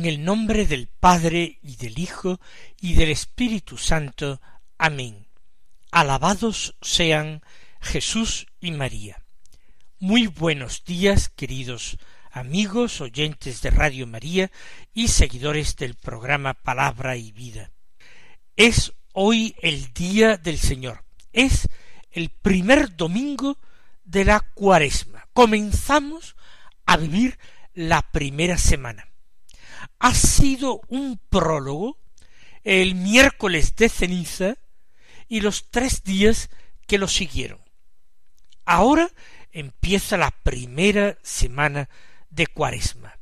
En el nombre del Padre y del Hijo y del Espíritu Santo. Amén. Alabados sean Jesús y María. Muy buenos días, queridos amigos, oyentes de Radio María y seguidores del programa Palabra y Vida. Es hoy el día del Señor. Es el primer domingo de la cuaresma. Comenzamos a vivir la primera semana ha sido un prólogo el miércoles de ceniza y los tres días que lo siguieron. Ahora empieza la primera semana de cuaresma.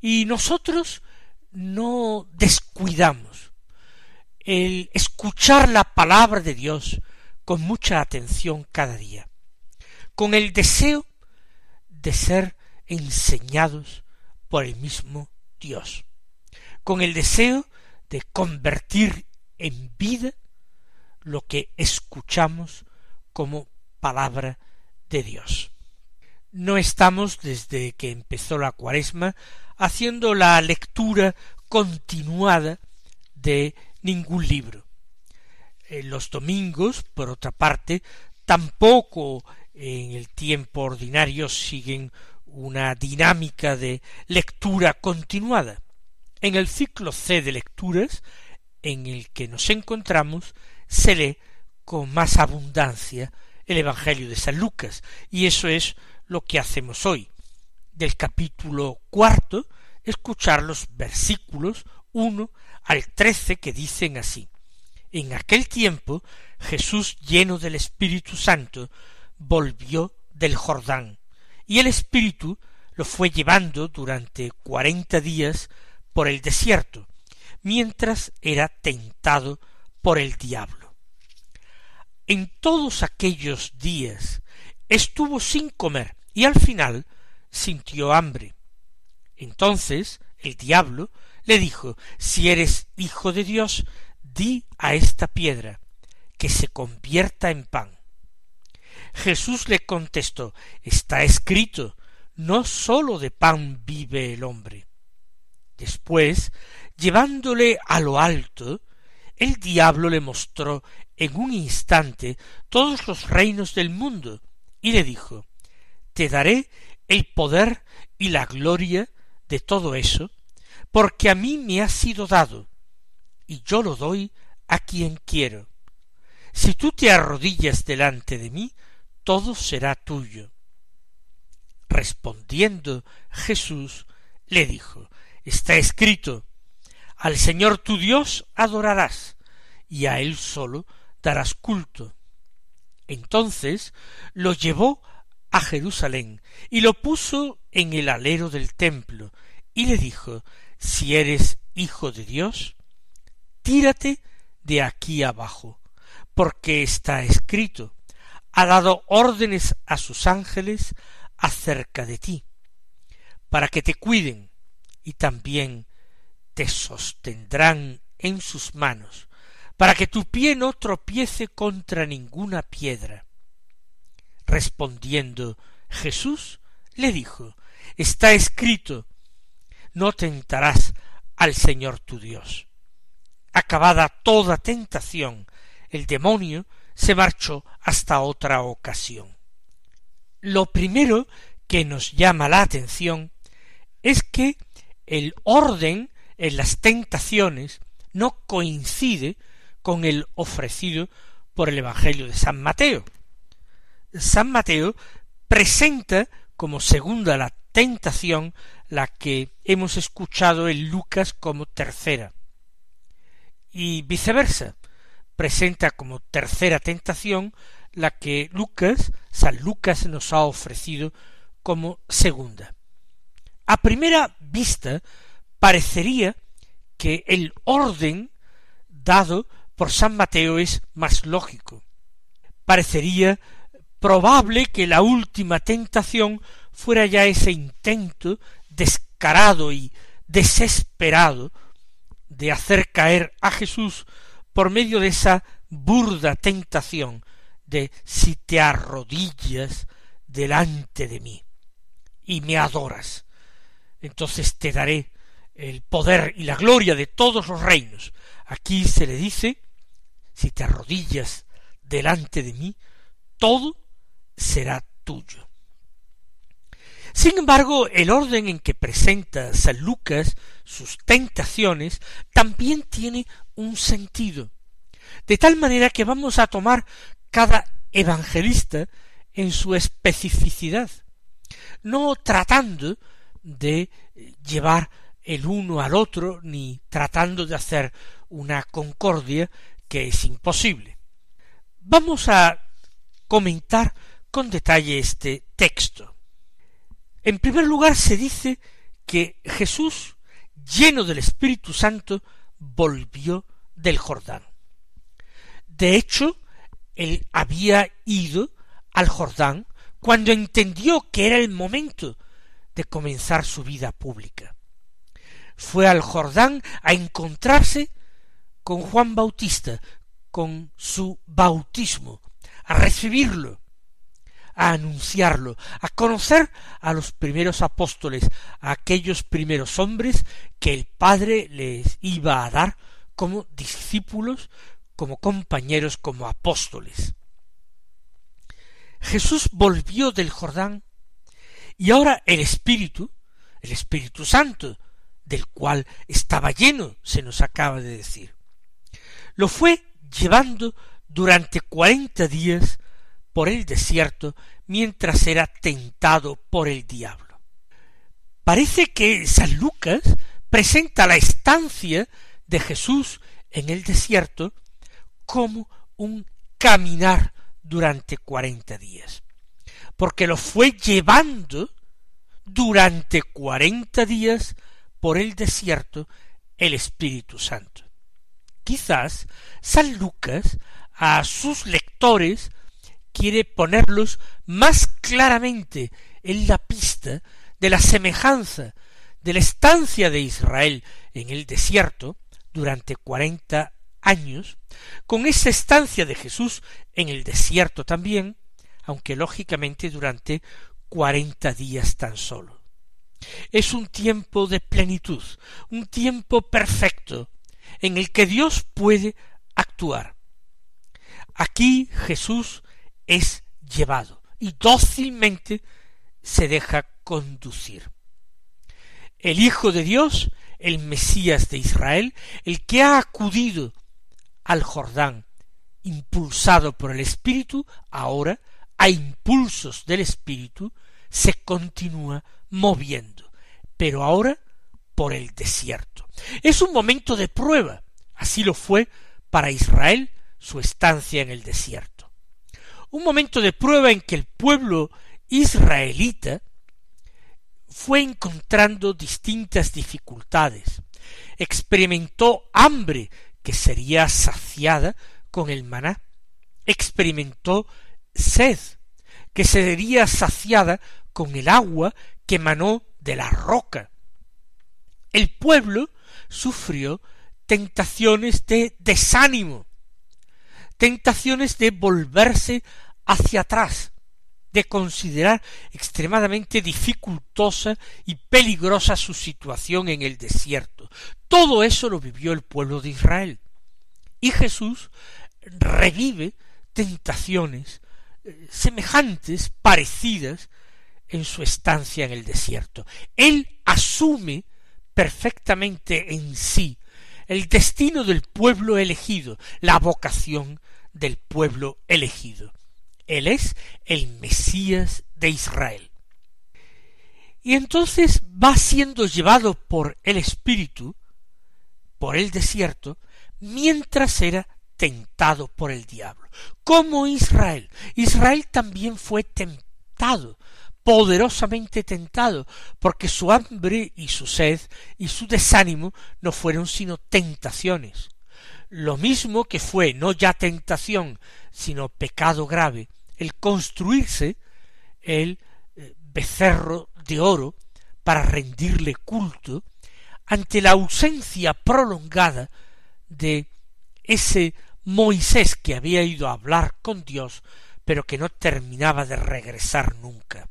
Y nosotros no descuidamos el escuchar la palabra de Dios con mucha atención cada día, con el deseo de ser enseñados por el mismo Dios, con el deseo de convertir en vida lo que escuchamos como palabra de Dios. No estamos desde que empezó la cuaresma haciendo la lectura continuada de ningún libro. Los domingos, por otra parte, tampoco en el tiempo ordinario siguen una dinámica de lectura continuada. En el ciclo C de lecturas en el que nos encontramos se lee con más abundancia el Evangelio de San Lucas, y eso es lo que hacemos hoy. Del capítulo cuarto, escuchar los versículos uno al trece que dicen así. En aquel tiempo Jesús, lleno del Espíritu Santo, volvió del Jordán, y el Espíritu lo fue llevando durante cuarenta días por el desierto, mientras era tentado por el diablo. En todos aquellos días estuvo sin comer y al final sintió hambre. Entonces el diablo le dijo Si eres hijo de Dios, di a esta piedra que se convierta en pan. Jesús le contestó Está escrito no sólo de pan vive el hombre. Después, llevándole a lo alto, el diablo le mostró en un instante todos los reinos del mundo, y le dijo Te daré el poder y la gloria de todo eso, porque a mí me ha sido dado, y yo lo doy a quien quiero. Si tú te arrodillas delante de mí, todo será tuyo. Respondiendo Jesús, le dijo, está escrito, al Señor tu Dios adorarás, y a Él solo darás culto. Entonces lo llevó a Jerusalén y lo puso en el alero del templo, y le dijo, si eres hijo de Dios, tírate de aquí abajo, porque está escrito, ha dado órdenes a sus ángeles acerca de ti, para que te cuiden y también te sostendrán en sus manos, para que tu pie no tropiece contra ninguna piedra. Respondiendo Jesús, le dijo, está escrito, no tentarás al Señor tu Dios. Acabada toda tentación, el demonio se marchó hasta otra ocasión. Lo primero que nos llama la atención es que el orden en las tentaciones no coincide con el ofrecido por el Evangelio de San Mateo. San Mateo presenta como segunda la tentación la que hemos escuchado en Lucas como tercera. Y viceversa presenta como tercera tentación la que Lucas, San Lucas nos ha ofrecido como segunda. A primera vista parecería que el orden dado por San Mateo es más lógico. Parecería probable que la última tentación fuera ya ese intento descarado y desesperado de hacer caer a Jesús por medio de esa burda tentación de si te arrodillas delante de mí y me adoras, entonces te daré el poder y la gloria de todos los reinos. Aquí se le dice, si te arrodillas delante de mí, todo será tuyo. Sin embargo, el orden en que presenta San Lucas sus tentaciones también tiene un sentido, de tal manera que vamos a tomar cada evangelista en su especificidad, no tratando de llevar el uno al otro, ni tratando de hacer una concordia que es imposible. Vamos a comentar con detalle este texto. En primer lugar se dice que Jesús, lleno del Espíritu Santo, volvió del Jordán. De hecho, él había ido al Jordán cuando entendió que era el momento de comenzar su vida pública. Fue al Jordán a encontrarse con Juan Bautista, con su bautismo, a recibirlo, a anunciarlo, a conocer a los primeros apóstoles, a aquellos primeros hombres que el Padre les iba a dar como discípulos, como compañeros, como apóstoles. Jesús volvió del Jordán y ahora el Espíritu, el Espíritu Santo, del cual estaba lleno, se nos acaba de decir, lo fue llevando durante cuarenta días por el desierto mientras era tentado por el diablo. Parece que San Lucas presenta la estancia de Jesús en el desierto como un caminar durante cuarenta días, porque lo fue llevando durante cuarenta días por el desierto el Espíritu Santo. Quizás San Lucas a sus lectores quiere ponerlos más claramente en la pista de la semejanza de la estancia de Israel en el desierto durante cuarenta años, con esa estancia de Jesús en el desierto también, aunque lógicamente durante cuarenta días tan solo. Es un tiempo de plenitud, un tiempo perfecto, en el que Dios puede actuar. Aquí Jesús es llevado y dócilmente se deja conducir. El Hijo de Dios, el Mesías de Israel, el que ha acudido al Jordán, impulsado por el Espíritu, ahora, a impulsos del Espíritu, se continúa moviendo, pero ahora por el desierto. Es un momento de prueba, así lo fue para Israel su estancia en el desierto. Un momento de prueba en que el pueblo israelita fue encontrando distintas dificultades, experimentó hambre que sería saciada con el maná, experimentó sed que sería saciada con el agua que emanó de la roca. El pueblo sufrió tentaciones de desánimo, tentaciones de volverse hacia atrás, de considerar extremadamente dificultosa y peligrosa su situación en el desierto. Todo eso lo vivió el pueblo de Israel. Y Jesús revive tentaciones eh, semejantes, parecidas, en su estancia en el desierto. Él asume perfectamente en sí el destino del pueblo elegido, la vocación del pueblo elegido. Él es el Mesías de Israel. Y entonces va siendo llevado por el Espíritu, por el desierto, mientras era tentado por el diablo. Como Israel. Israel también fue tentado, poderosamente tentado, porque su hambre y su sed y su desánimo no fueron sino tentaciones. Lo mismo que fue no ya tentación, sino pecado grave, el construirse el eh, becerro de oro para rendirle culto, ante la ausencia prolongada de ese Moisés que había ido a hablar con Dios, pero que no terminaba de regresar nunca.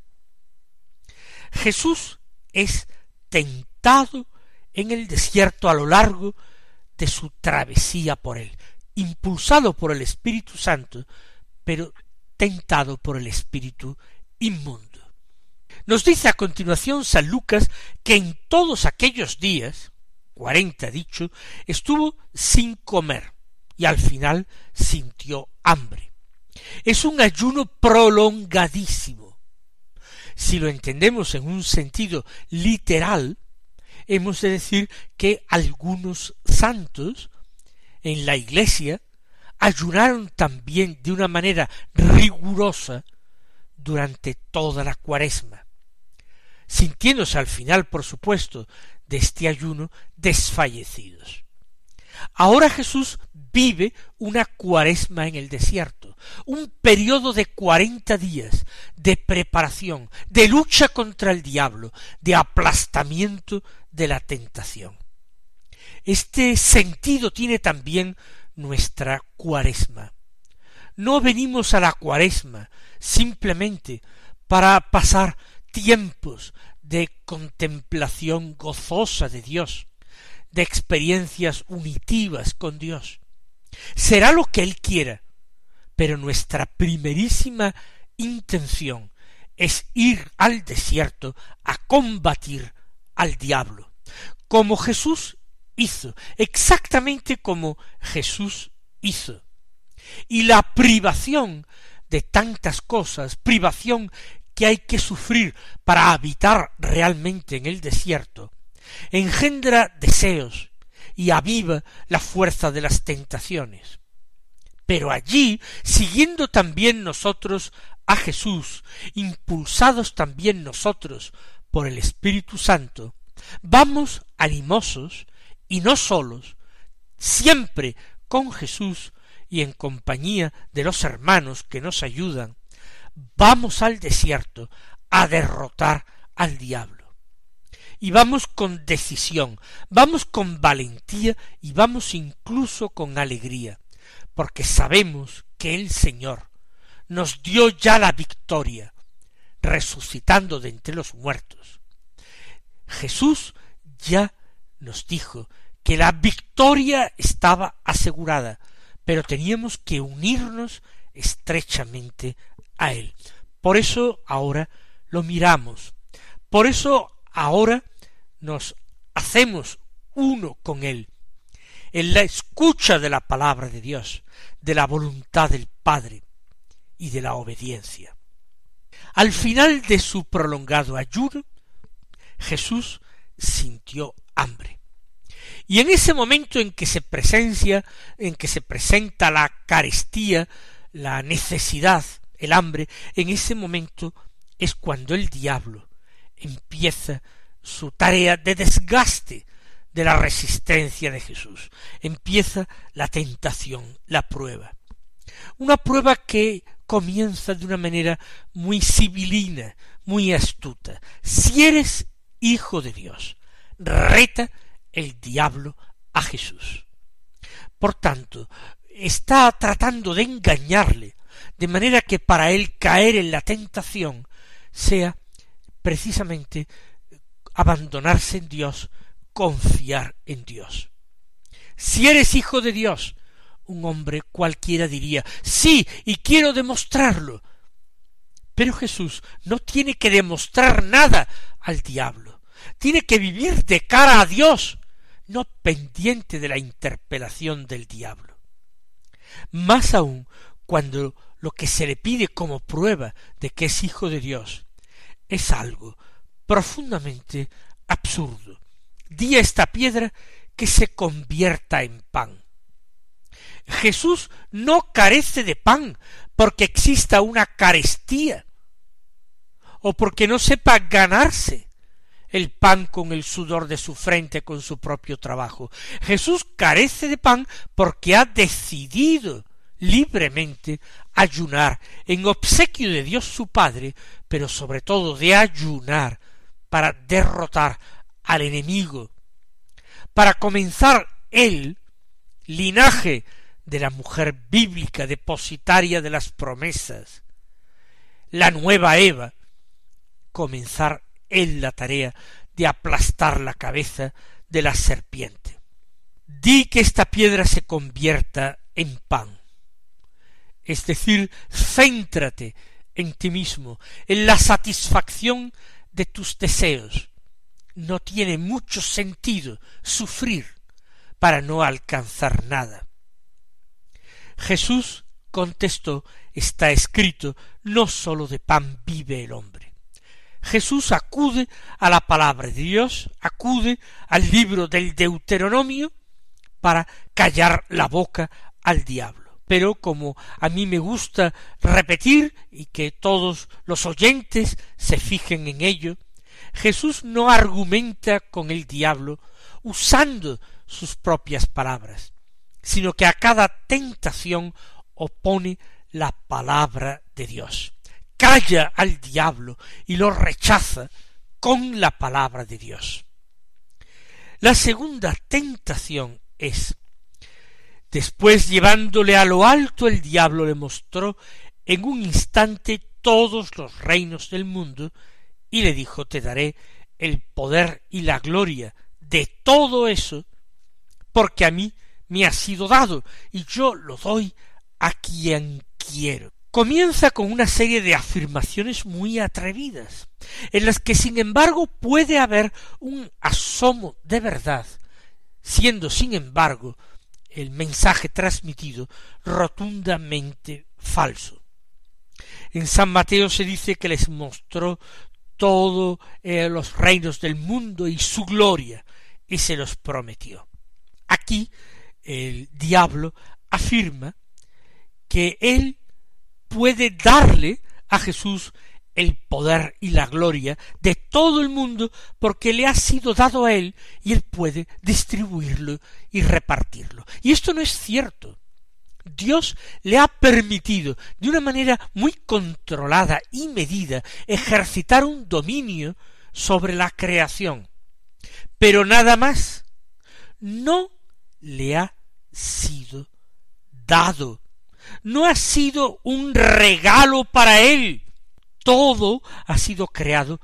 Jesús es tentado en el desierto a lo largo de su travesía por él, impulsado por el Espíritu Santo, pero tentado por el espíritu inmundo. Nos dice a continuación San Lucas que en todos aquellos días, cuarenta dicho, estuvo sin comer y al final sintió hambre. Es un ayuno prolongadísimo. Si lo entendemos en un sentido literal, hemos de decir que algunos santos en la iglesia ayunaron también de una manera rigurosa durante toda la cuaresma, sintiéndose al final, por supuesto, de este ayuno desfallecidos. Ahora Jesús vive una cuaresma en el desierto, un periodo de cuarenta días de preparación, de lucha contra el diablo, de aplastamiento de la tentación. Este sentido tiene también nuestra cuaresma. No venimos a la cuaresma simplemente para pasar tiempos de contemplación gozosa de Dios, de experiencias unitivas con Dios. Será lo que Él quiera, pero nuestra primerísima intención es ir al desierto a combatir al diablo, como Jesús hizo, exactamente como Jesús hizo. Y la privación de tantas cosas, privación que hay que sufrir para habitar realmente en el desierto, engendra deseos y aviva la fuerza de las tentaciones. Pero allí, siguiendo también nosotros a Jesús, impulsados también nosotros por el Espíritu Santo, vamos animosos y no solos, siempre con Jesús y en compañía de los hermanos que nos ayudan, vamos al desierto a derrotar al diablo. Y vamos con decisión, vamos con valentía y vamos incluso con alegría, porque sabemos que el Señor nos dio ya la victoria, resucitando de entre los muertos. Jesús ya nos dijo que la victoria estaba asegurada, pero teníamos que unirnos estrechamente a Él. Por eso ahora lo miramos, por eso ahora nos hacemos uno con Él, en la escucha de la palabra de Dios, de la voluntad del Padre y de la obediencia. Al final de su prolongado ayuno, Jesús sintió hambre. Y en ese momento en que se presencia, en que se presenta la carestía, la necesidad, el hambre, en ese momento es cuando el diablo empieza su tarea de desgaste de la resistencia de Jesús. Empieza la tentación, la prueba. Una prueba que comienza de una manera muy civilina, muy astuta. Si eres hijo de Dios, reta el diablo a Jesús. Por tanto, está tratando de engañarle, de manera que para él caer en la tentación sea precisamente abandonarse en Dios, confiar en Dios. Si eres hijo de Dios, un hombre cualquiera diría, sí, y quiero demostrarlo. Pero Jesús no tiene que demostrar nada al diablo, tiene que vivir de cara a Dios, no pendiente de la interpelación del diablo. Más aún cuando lo que se le pide como prueba de que es hijo de Dios es algo profundamente absurdo. Di a esta piedra que se convierta en pan. Jesús no carece de pan porque exista una carestía o porque no sepa ganarse el pan con el sudor de su frente con su propio trabajo. Jesús carece de pan porque ha decidido libremente ayunar en obsequio de Dios su Padre, pero sobre todo de ayunar para derrotar al enemigo, para comenzar él, linaje de la mujer bíblica depositaria de las promesas, la nueva Eva, comenzar él la tarea de aplastar la cabeza de la serpiente. Di que esta piedra se convierta en pan. Es decir, céntrate en ti mismo, en la satisfacción de tus deseos. No tiene mucho sentido sufrir para no alcanzar nada. Jesús contestó, está escrito, no sólo de pan vive el hombre. Jesús acude a la palabra de Dios, acude al libro del Deuteronomio para callar la boca al diablo pero como a mí me gusta repetir y que todos los oyentes se fijen en ello, Jesús no argumenta con el diablo usando sus propias palabras, sino que a cada tentación opone la palabra de Dios. Calla al diablo y lo rechaza con la palabra de Dios. La segunda tentación es Después llevándole a lo alto el diablo le mostró en un instante todos los reinos del mundo y le dijo te daré el poder y la gloria de todo eso porque a mí me ha sido dado y yo lo doy a quien quiero. Comienza con una serie de afirmaciones muy atrevidas, en las que sin embargo puede haber un asomo de verdad, siendo sin embargo el mensaje transmitido rotundamente falso. En San Mateo se dice que les mostró todos eh, los reinos del mundo y su gloria, y se los prometió. Aquí el diablo afirma que él puede darle a Jesús el poder y la gloria de todo el mundo porque le ha sido dado a él y él puede distribuirlo y repartirlo. Y esto no es cierto. Dios le ha permitido de una manera muy controlada y medida ejercitar un dominio sobre la creación. Pero nada más no le ha sido dado. No ha sido un regalo para él todo ha sido creado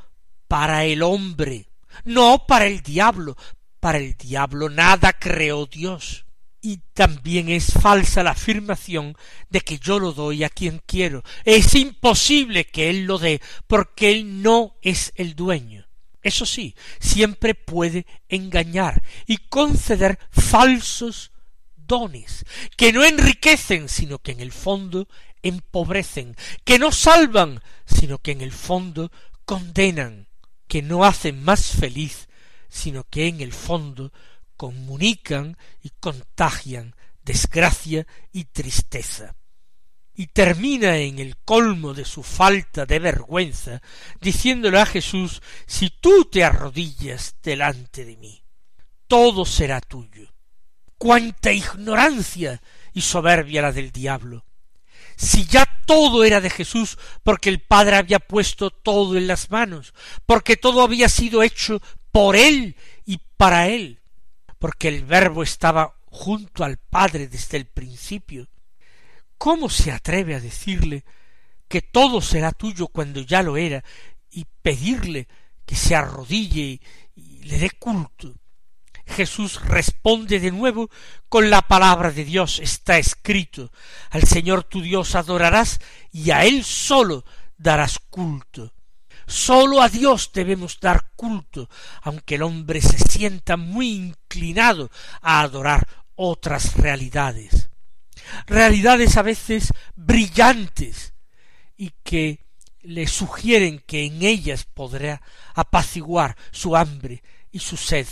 para el hombre, no para el diablo. Para el diablo nada creó Dios. Y también es falsa la afirmación de que yo lo doy a quien quiero. Es imposible que él lo dé, porque él no es el dueño. Eso sí, siempre puede engañar y conceder falsos dones, que no enriquecen, sino que en el fondo empobrecen, que no salvan, sino que en el fondo condenan, que no hacen más feliz, sino que en el fondo comunican y contagian desgracia y tristeza. Y termina en el colmo de su falta de vergüenza, diciéndole a Jesús, si tú te arrodillas delante de mí, todo será tuyo. Cuánta ignorancia y soberbia la del diablo si ya todo era de Jesús, porque el Padre había puesto todo en las manos, porque todo había sido hecho por Él y para Él, porque el Verbo estaba junto al Padre desde el principio. ¿Cómo se atreve a decirle que todo será tuyo cuando ya lo era y pedirle que se arrodille y le dé culto? Jesús responde de nuevo con la palabra de Dios. Está escrito, al Señor tu Dios adorarás y a Él solo darás culto. Sólo a Dios debemos dar culto, aunque el hombre se sienta muy inclinado a adorar otras realidades. Realidades a veces brillantes y que le sugieren que en ellas podrá apaciguar su hambre y su sed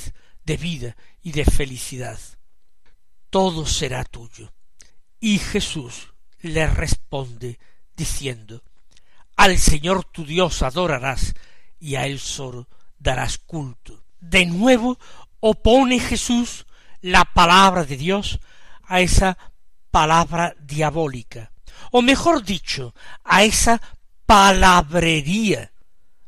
de vida y de felicidad. Todo será tuyo. Y Jesús le responde diciendo, Al Señor tu Dios adorarás y a Él solo darás culto. De nuevo opone Jesús la palabra de Dios a esa palabra diabólica, o mejor dicho, a esa palabrería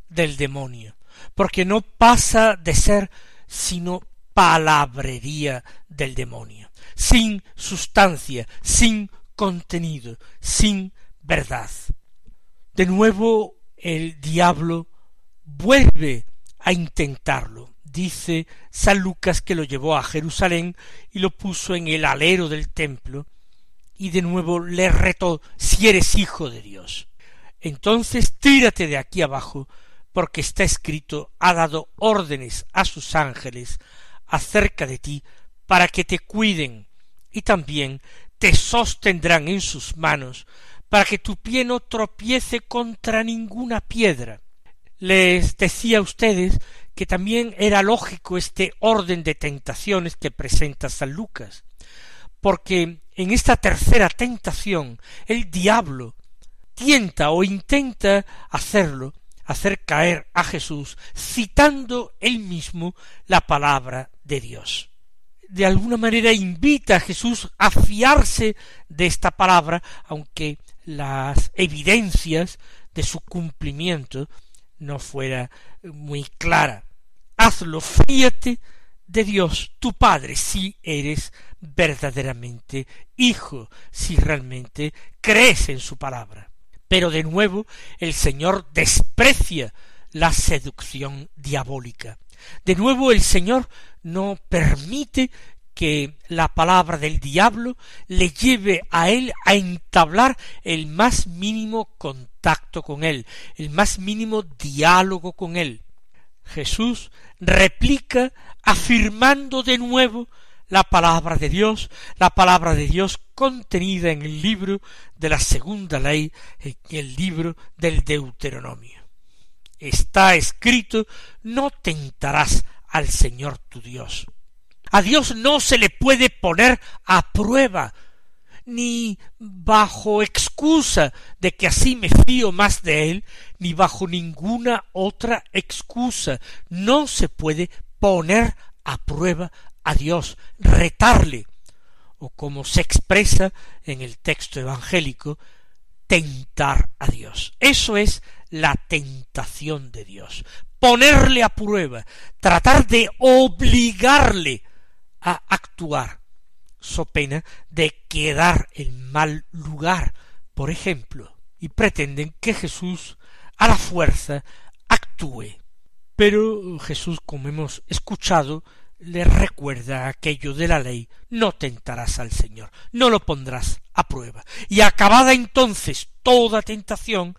del demonio, porque no pasa de ser sino palabrería del demonio, sin sustancia, sin contenido, sin verdad. De nuevo el diablo vuelve a intentarlo. Dice San Lucas que lo llevó a Jerusalén y lo puso en el alero del templo y de nuevo le retó si eres hijo de Dios. Entonces tírate de aquí abajo porque está escrito ha dado órdenes a sus ángeles acerca de ti para que te cuiden y también te sostendrán en sus manos para que tu pie no tropiece contra ninguna piedra. Les decía a ustedes que también era lógico este orden de tentaciones que presenta San Lucas, porque en esta tercera tentación el diablo tienta o intenta hacerlo, hacer caer a Jesús, citando él mismo la palabra de Dios. De alguna manera invita a Jesús a fiarse de esta palabra, aunque las evidencias de su cumplimiento no fuera muy clara. Hazlo, fíate de Dios, tu Padre, si eres verdaderamente hijo, si realmente crees en su palabra. Pero de nuevo el Señor desprecia la seducción diabólica. De nuevo el Señor no permite que la palabra del diablo le lleve a él a entablar el más mínimo contacto con él, el más mínimo diálogo con él. Jesús replica afirmando de nuevo la palabra de Dios, la palabra de Dios contenida en el libro de la segunda ley, en el libro del Deuteronomio. Está escrito, no tentarás al Señor tu Dios. A Dios no se le puede poner a prueba, ni bajo excusa de que así me fío más de Él, ni bajo ninguna otra excusa. No se puede poner a prueba a Dios, retarle, o como se expresa en el texto evangélico, tentar a Dios. Eso es la tentación de Dios. Ponerle a prueba, tratar de obligarle a actuar, so pena de quedar en mal lugar, por ejemplo, y pretenden que Jesús a la fuerza actúe. Pero Jesús, como hemos escuchado, le recuerda aquello de la ley no tentarás al Señor, no lo pondrás a prueba. Y acabada entonces toda tentación,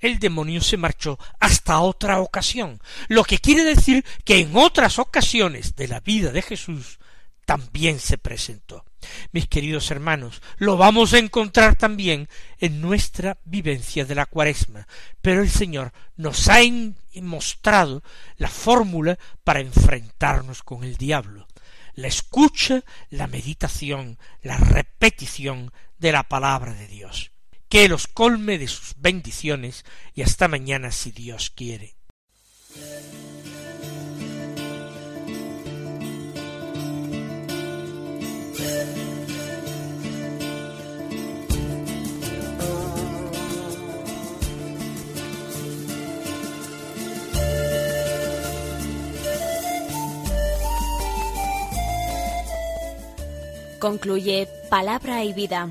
el demonio se marchó hasta otra ocasión, lo que quiere decir que en otras ocasiones de la vida de Jesús también se presentó. Mis queridos hermanos, lo vamos a encontrar también en nuestra vivencia de la cuaresma, pero el Señor nos ha mostrado la fórmula para enfrentarnos con el diablo. La escucha, la meditación, la repetición de la palabra de Dios. Que los colme de sus bendiciones y hasta mañana si Dios quiere. Concluye Palabra y Vida,